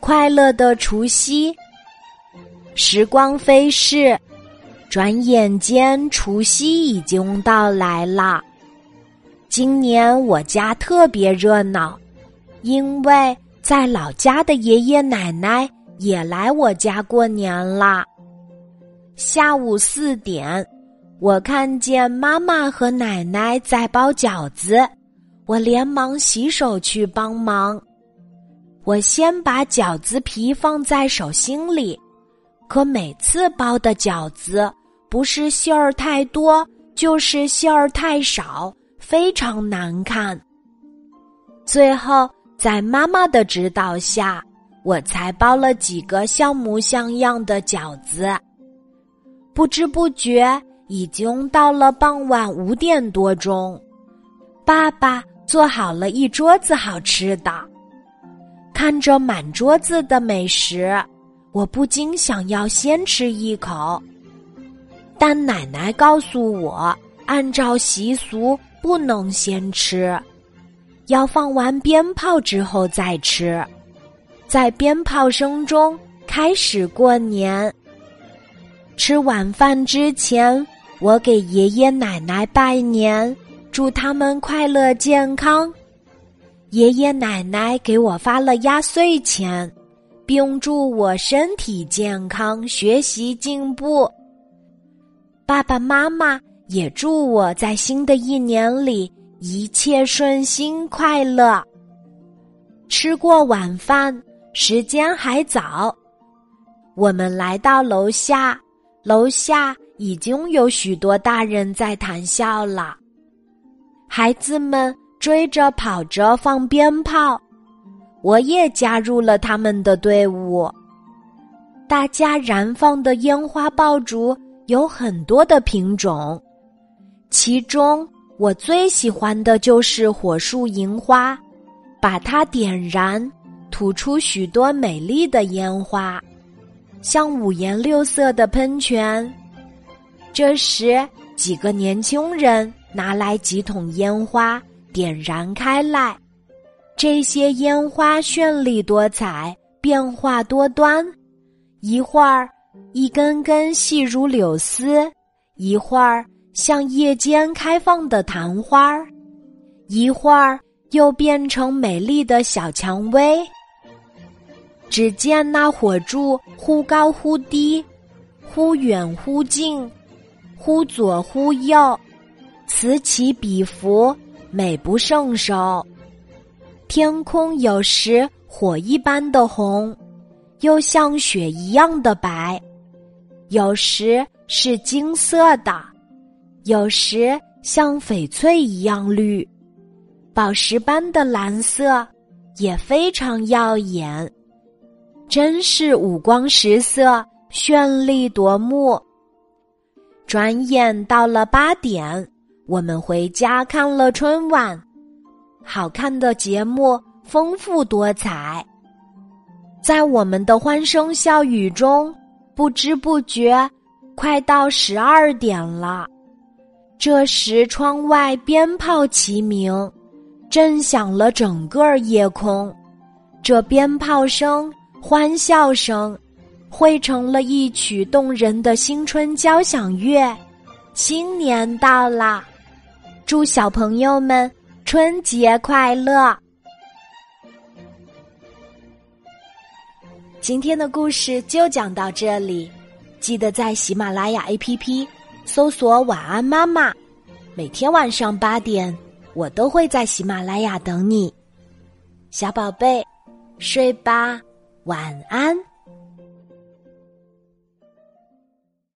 快乐的除夕。时光飞逝，转眼间除夕已经到来了。今年我家特别热闹，因为在老家的爷爷奶奶也来我家过年啦。下午四点。我看见妈妈和奶奶在包饺子，我连忙洗手去帮忙。我先把饺子皮放在手心里，可每次包的饺子不是馅儿太多，就是馅儿太少，非常难看。最后，在妈妈的指导下，我才包了几个像模像样的饺子。不知不觉。已经到了傍晚五点多钟，爸爸做好了一桌子好吃的。看着满桌子的美食，我不禁想要先吃一口，但奶奶告诉我，按照习俗不能先吃，要放完鞭炮之后再吃，在鞭炮声中开始过年。吃晚饭之前。我给爷爷奶奶拜年，祝他们快乐健康。爷爷奶奶给我发了压岁钱，并祝我身体健康、学习进步。爸爸妈妈也祝我在新的一年里一切顺心、快乐。吃过晚饭，时间还早，我们来到楼下，楼下。已经有许多大人在谈笑了，孩子们追着跑着放鞭炮，我也加入了他们的队伍。大家燃放的烟花爆竹有很多的品种，其中我最喜欢的就是火树银花，把它点燃，吐出许多美丽的烟花，像五颜六色的喷泉。这时，几个年轻人拿来几桶烟花，点燃开来。这些烟花绚丽多彩，变化多端。一会儿，一根根细如柳丝；一会儿，像夜间开放的昙花；一会儿，又变成美丽的小蔷薇。只见那火柱忽高忽低，忽远忽近。忽左忽右，此起彼伏，美不胜收。天空有时火一般的红，又像雪一样的白；有时是金色的，有时像翡翠一样绿，宝石般的蓝色也非常耀眼，真是五光十色，绚丽夺目。转眼到了八点，我们回家看了春晚，好看的节目丰富多彩。在我们的欢声笑语中，不知不觉快到十二点了。这时，窗外鞭炮齐鸣，震响了整个夜空。这鞭炮声、欢笑声。汇成了一曲动人的新春交响乐。新年到了，祝小朋友们春节快乐！今天的故事就讲到这里，记得在喜马拉雅 APP 搜索“晚安妈妈”，每天晚上八点，我都会在喜马拉雅等你，小宝贝，睡吧，晚安。